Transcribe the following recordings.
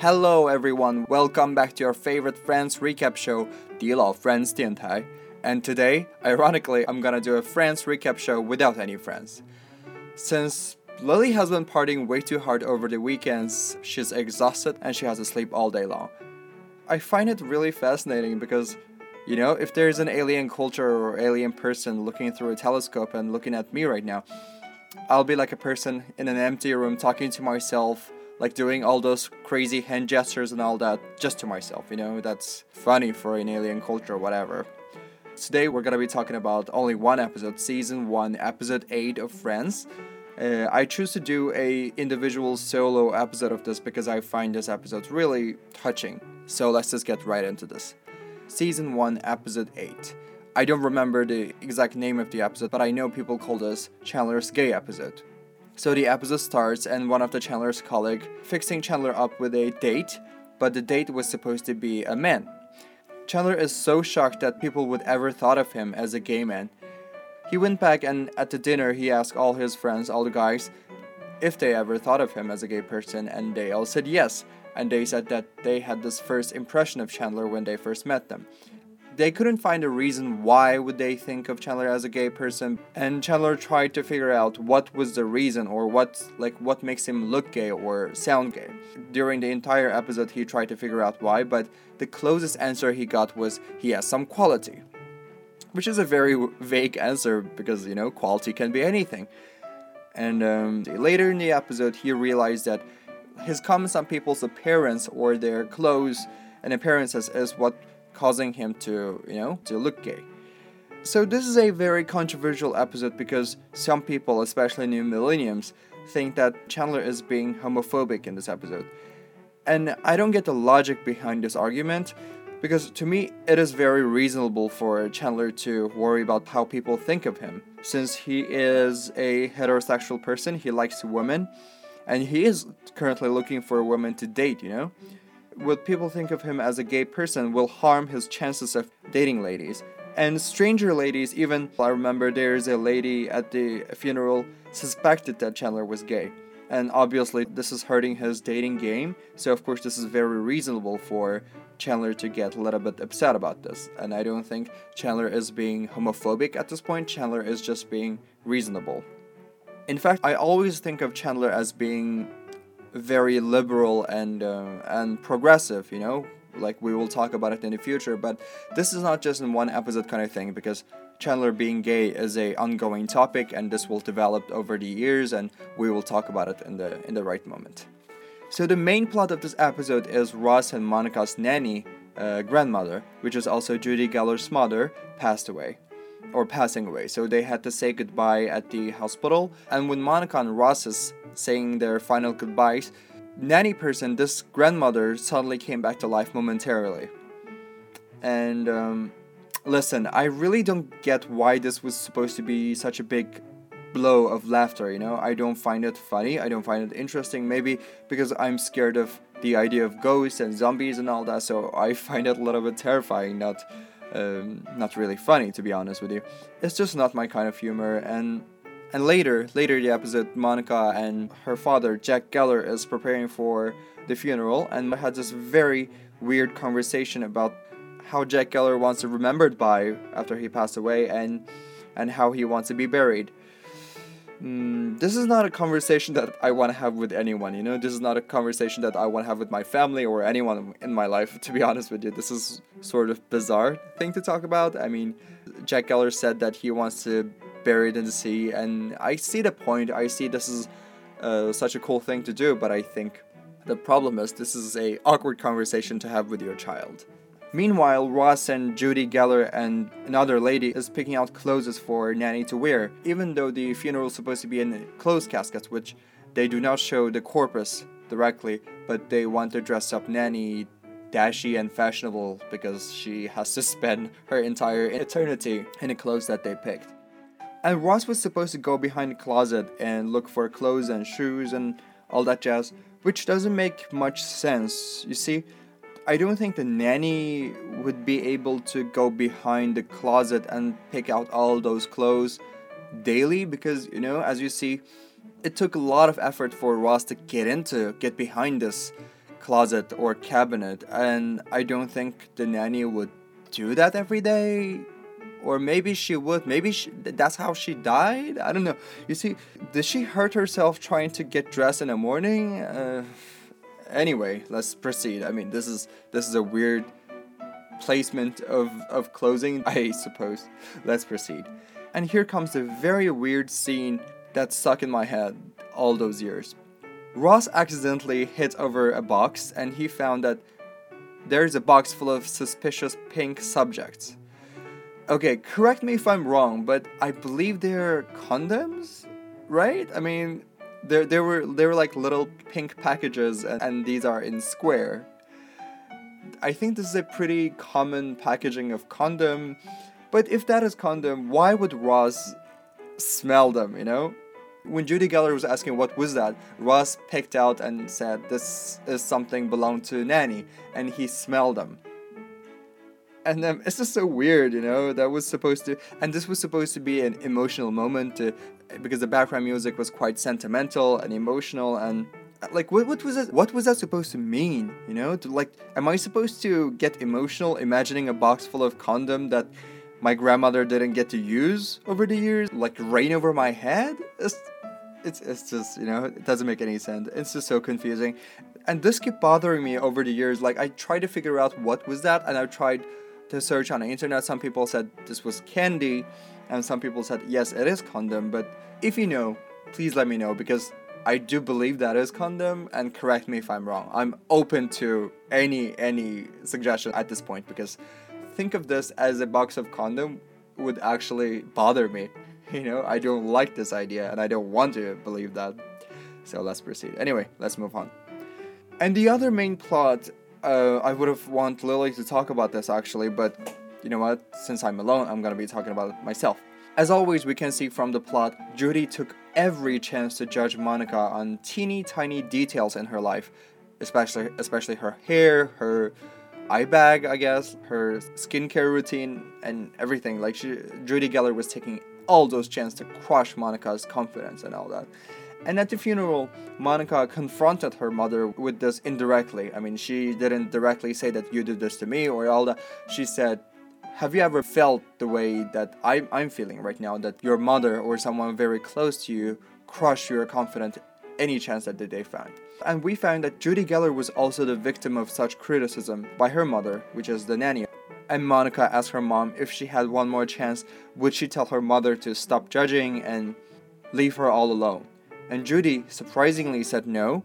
Hello everyone, welcome back to your favorite Friends recap show, 迪老 Friends 电台. And today, ironically, I'm gonna do a Friends recap show without any friends. Since Lily has been partying way too hard over the weekends, she's exhausted and she has to sleep all day long. I find it really fascinating because, you know, if there's an alien culture or alien person looking through a telescope and looking at me right now, I'll be like a person in an empty room talking to myself like doing all those crazy hand gestures and all that just to myself, you know, that's funny for an alien culture or whatever. Today we're gonna be talking about only one episode, season one, episode eight of Friends. Uh, I choose to do a individual solo episode of this because I find this episode really touching. So let's just get right into this. Season one, episode eight. I don't remember the exact name of the episode, but I know people call this Chandler's gay episode. So the episode starts, and one of the Chandler's colleague fixing Chandler up with a date, but the date was supposed to be a man. Chandler is so shocked that people would ever thought of him as a gay man. He went back and at the dinner he asked all his friends, all the guys, if they ever thought of him as a gay person, and they all said yes. And they said that they had this first impression of Chandler when they first met them they couldn't find a reason why would they think of Chandler as a gay person and Chandler tried to figure out what was the reason or what like what makes him look gay or sound gay. During the entire episode he tried to figure out why, but the closest answer he got was he has some quality. Which is a very vague answer because you know quality can be anything. And um, later in the episode he realized that his comments on people's appearance or their clothes and appearances is what causing him to, you know, to look gay. So this is a very controversial episode because some people, especially new millenniums, think that Chandler is being homophobic in this episode. And I don't get the logic behind this argument because to me it is very reasonable for Chandler to worry about how people think of him since he is a heterosexual person, he likes women and he is currently looking for a woman to date, you know? What people think of him as a gay person will harm his chances of dating ladies. And stranger ladies, even I remember there's a lady at the funeral suspected that Chandler was gay. And obviously, this is hurting his dating game. So, of course, this is very reasonable for Chandler to get a little bit upset about this. And I don't think Chandler is being homophobic at this point, Chandler is just being reasonable. In fact, I always think of Chandler as being very liberal and uh, and progressive you know like we will talk about it in the future but this is not just in one episode kind of thing because chandler being gay is a ongoing topic and this will develop over the years and we will talk about it in the in the right moment so the main plot of this episode is ross and monica's nanny uh, grandmother which is also judy geller's mother passed away or passing away. So they had to say goodbye at the hospital. And when Monica and Ross is saying their final goodbyes, nanny person, this grandmother, suddenly came back to life momentarily. And um, listen, I really don't get why this was supposed to be such a big blow of laughter, you know? I don't find it funny, I don't find it interesting, maybe because I'm scared of the idea of ghosts and zombies and all that, so I find it a little bit terrifying, not um, not really funny to be honest with you. It's just not my kind of humor and and later, later in the episode, Monica and her father, Jack Geller, is preparing for the funeral and had this very weird conversation about how Jack Geller wants to be remembered by after he passed away and and how he wants to be buried. Mm, this is not a conversation that I want to have with anyone, you know? This is not a conversation that I want to have with my family or anyone in my life, to be honest with you. This is sort of bizarre thing to talk about. I mean, Jack Geller said that he wants to bury it in the sea, and I see the point. I see this is uh, such a cool thing to do, but I think the problem is this is a awkward conversation to have with your child. Meanwhile, Ross and Judy Geller and another lady is picking out clothes for Nanny to wear, even though the funeral is supposed to be in closed caskets, which they do not show the corpus directly, but they want to dress up Nanny dashy and fashionable because she has to spend her entire eternity in the clothes that they picked. And Ross was supposed to go behind the closet and look for clothes and shoes and all that jazz, which doesn't make much sense. You see, I don't think the nanny would be able to go behind the closet and pick out all those clothes daily because, you know, as you see, it took a lot of effort for Ross to get into, get behind this closet or cabinet, and I don't think the nanny would do that every day. Or maybe she would. Maybe she, that's how she died. I don't know. You see, did she hurt herself trying to get dressed in the morning? Uh, anyway, let's proceed. I mean, this is this is a weird placement of of closing, I suppose. Let's proceed. And here comes the very weird scene that stuck in my head all those years. Ross accidentally hit over a box and he found that there's a box full of suspicious pink subjects. Okay, correct me if I'm wrong, but I believe they're condoms, right? I mean, there there were they were like little pink packages and, and these are in square. I think this is a pretty common packaging of condom, but if that is condom, why would Ross smell them, you know? when Judy Geller was asking what was that, Ross picked out and said this is something belonged to Nanny, and he smelled them. And um, it's just so weird, you know. That was supposed to, and this was supposed to be an emotional moment, to, because the background music was quite sentimental and emotional, and like what, what was that what was that supposed to mean you know? To like am i supposed to get emotional imagining a box full of condom that my grandmother didn't get to use over the years like rain over my head? It's, it's, it's just you know it doesn't make any sense. It's just so confusing. And this kept bothering me over the years. Like i tried to figure out what was that and i tried to search on the internet some people said this was candy and some people said yes it is condom but if you know please let me know because I do believe that is condom, and correct me if I'm wrong. I'm open to any any suggestion at this point because think of this as a box of condom would actually bother me. You know, I don't like this idea and I don't want to believe that. So let's proceed. Anyway, let's move on. And the other main plot, uh, I would have want Lily to talk about this actually, but you know what? Since I'm alone, I'm gonna be talking about it myself. As always, we can see from the plot, Judy took every chance to judge Monica on teeny tiny details in her life, especially especially her hair, her eye bag, I guess, her skincare routine, and everything. Like she, Judy Geller was taking all those chances to crush Monica's confidence and all that. And at the funeral, Monica confronted her mother with this indirectly. I mean, she didn't directly say that you did this to me or all that. She said, Have you ever felt the way that I'm, I'm feeling right now? That your mother or someone very close to you crushed your confidence any chance that they found? And we found that Judy Geller was also the victim of such criticism by her mother, which is the nanny. And Monica asked her mom if she had one more chance, would she tell her mother to stop judging and leave her all alone? And Judy surprisingly said no,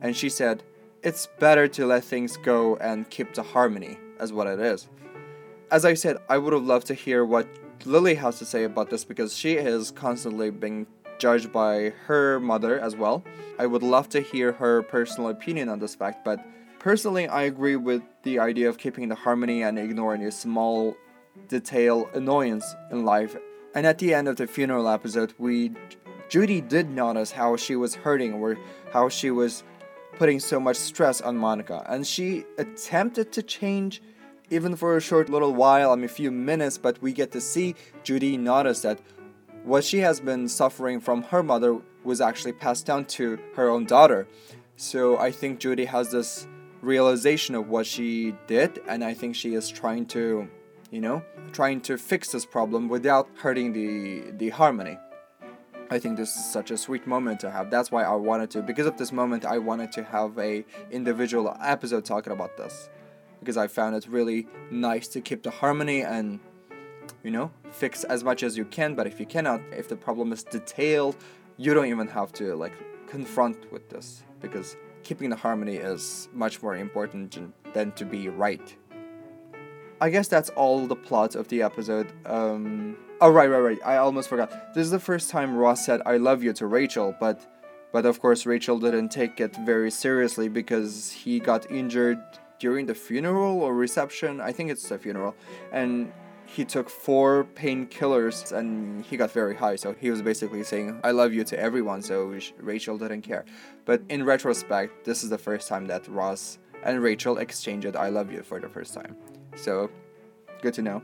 and she said, It's better to let things go and keep the harmony, as what it is. As I said, I would have loved to hear what Lily has to say about this because she is constantly being judged by her mother as well. I would love to hear her personal opinion on this fact, but personally, I agree with the idea of keeping the harmony and ignoring a small detail annoyance in life. And at the end of the funeral episode, we Judy did notice how she was hurting or how she was putting so much stress on Monica, and she attempted to change even for a short little while, I mean a few minutes, but we get to see Judy notice that what she has been suffering from her mother was actually passed down to her own daughter. So I think Judy has this realization of what she did, and I think she is trying to, you know, trying to fix this problem without hurting the the harmony. I think this is such a sweet moment to have. That's why I wanted to, because of this moment, I wanted to have a individual episode talking about this, because I found it really nice to keep the harmony and you know, fix as much as you can, but if you cannot, if the problem is detailed, you don't even have to like confront with this because keeping the harmony is much more important than to be right. I guess that's all the plot of the episode. Um, oh right, right, right. I almost forgot. This is the first time Ross said "I love you" to Rachel, but but of course Rachel didn't take it very seriously because he got injured during the funeral or reception. I think it's the funeral, and he took four painkillers and he got very high. So he was basically saying, I love you to everyone. So Rachel didn't care. But in retrospect, this is the first time that Ross and Rachel exchanged I love you for the first time. So good to know.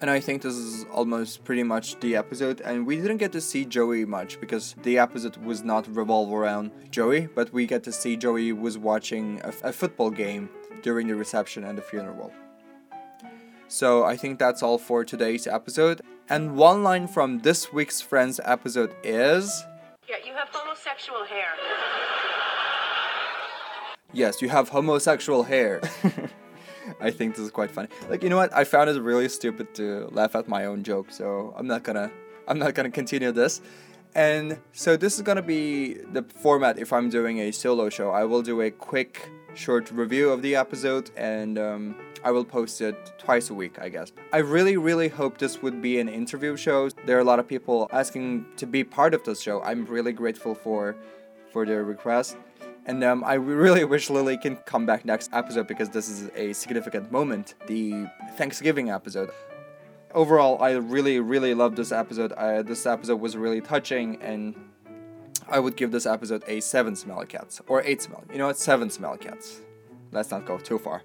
And I think this is almost pretty much the episode. And we didn't get to see Joey much because the episode was not revolve around Joey, but we get to see Joey was watching a, a football game during the reception and the funeral. So I think that's all for today's episode. And one line from this week's Friends episode is Yeah, you have homosexual hair. Yes, you have homosexual hair. I think this is quite funny. Like, you know what? I found it really stupid to laugh at my own joke, so I'm not gonna I'm not gonna continue this. And so this is gonna be the format if I'm doing a solo show. I will do a quick short review of the episode and um, I will post it twice a week, I guess. I really, really hope this would be an interview show. There are a lot of people asking to be part of this show. I'm really grateful for for their request. And um, I really wish Lily can come back next episode because this is a significant moment, the Thanksgiving episode. Overall, I really, really loved this episode. I, this episode was really touching, and I would give this episode a 7 smelly cats. Or 8 smelly. You know what? 7 smelly cats. Let's not go too far.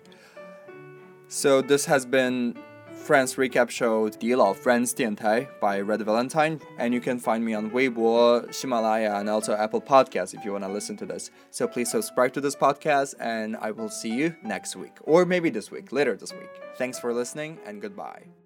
So, this has been Friends Recap Show 迪老 Friends 电台 by Red Valentine, and you can find me on Weibo, Himalaya, and also Apple Podcasts if you want to listen to this. So please subscribe to this podcast, and I will see you next week, or maybe this week, later this week. Thanks for listening, and goodbye.